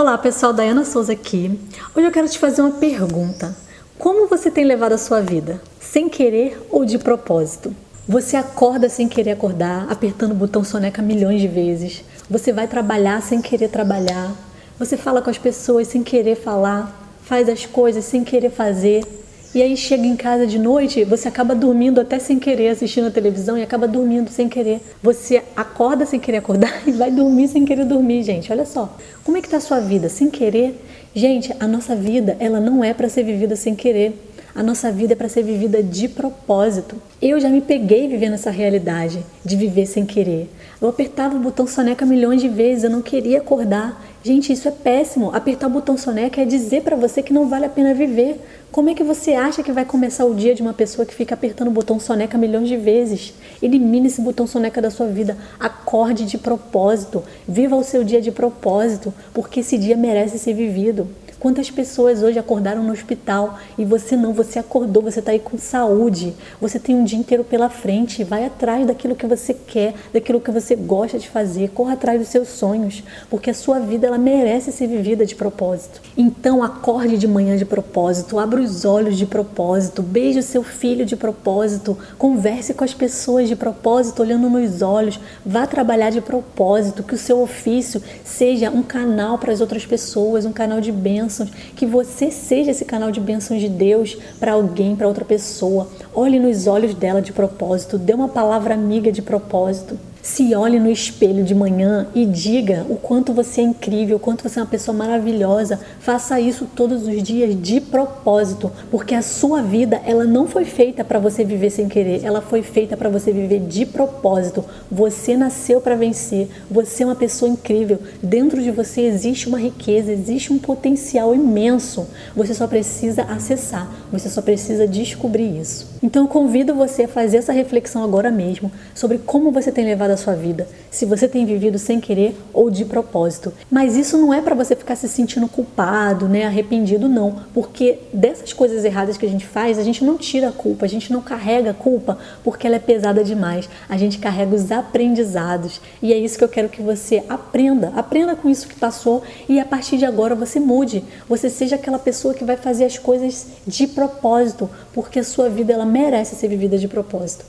Olá pessoal, Dayana Souza aqui. Hoje eu quero te fazer uma pergunta. Como você tem levado a sua vida? Sem querer ou de propósito? Você acorda sem querer acordar, apertando o botão soneca milhões de vezes. Você vai trabalhar sem querer trabalhar. Você fala com as pessoas sem querer falar. Faz as coisas sem querer fazer. E aí chega em casa de noite, você acaba dormindo até sem querer, assistindo a televisão e acaba dormindo sem querer. Você acorda sem querer acordar e vai dormir sem querer dormir, gente. Olha só. Como é que tá a sua vida? Sem querer? Gente, a nossa vida, ela não é para ser vivida sem querer. A nossa vida é para ser vivida de propósito. Eu já me peguei vivendo essa realidade de viver sem querer. Eu apertava o botão soneca milhões de vezes, eu não queria acordar. Gente, isso é péssimo. Apertar o botão soneca é dizer para você que não vale a pena viver. Como é que você acha que vai começar o dia de uma pessoa que fica apertando o botão soneca milhões de vezes? Elimine esse botão soneca da sua vida. Acorde de propósito. Viva o seu dia de propósito, porque esse dia merece ser vivido. Quantas pessoas hoje acordaram no hospital e você não, você acordou, você está aí com saúde, você tem um dia inteiro pela frente, vai atrás daquilo que você quer, daquilo que você gosta de fazer, corra atrás dos seus sonhos, porque a sua vida ela merece ser vivida de propósito. Então acorde de manhã de propósito, abra os olhos de propósito, beije o seu filho de propósito, converse com as pessoas de propósito, olhando nos olhos, vá trabalhar de propósito, que o seu ofício seja um canal para as outras pessoas, um canal de bênção bênçãos, que você seja esse canal de bênçãos de Deus para alguém, para outra pessoa. Olhe nos olhos dela de propósito, dê uma palavra amiga de propósito. Se olhe no espelho de manhã e diga o quanto você é incrível, o quanto você é uma pessoa maravilhosa. Faça isso todos os dias de propósito, porque a sua vida ela não foi feita para você viver sem querer, ela foi feita para você viver de propósito. Você nasceu para vencer. Você é uma pessoa incrível. Dentro de você existe uma riqueza, existe um potencial imenso. Você só precisa acessar, você só precisa descobrir isso. Então eu convido você a fazer essa reflexão agora mesmo sobre como você tem levado a sua vida, se você tem vivido sem querer ou de propósito. Mas isso não é para você ficar se sentindo culpado, né, arrependido não, porque dessas coisas erradas que a gente faz, a gente não tira a culpa, a gente não carrega a culpa porque ela é pesada demais. A gente carrega os aprendizados. E é isso que eu quero que você aprenda. Aprenda com isso que passou e a partir de agora você mude. Você seja aquela pessoa que vai fazer as coisas de propósito, porque a sua vida ela merece ser vivida de propósito.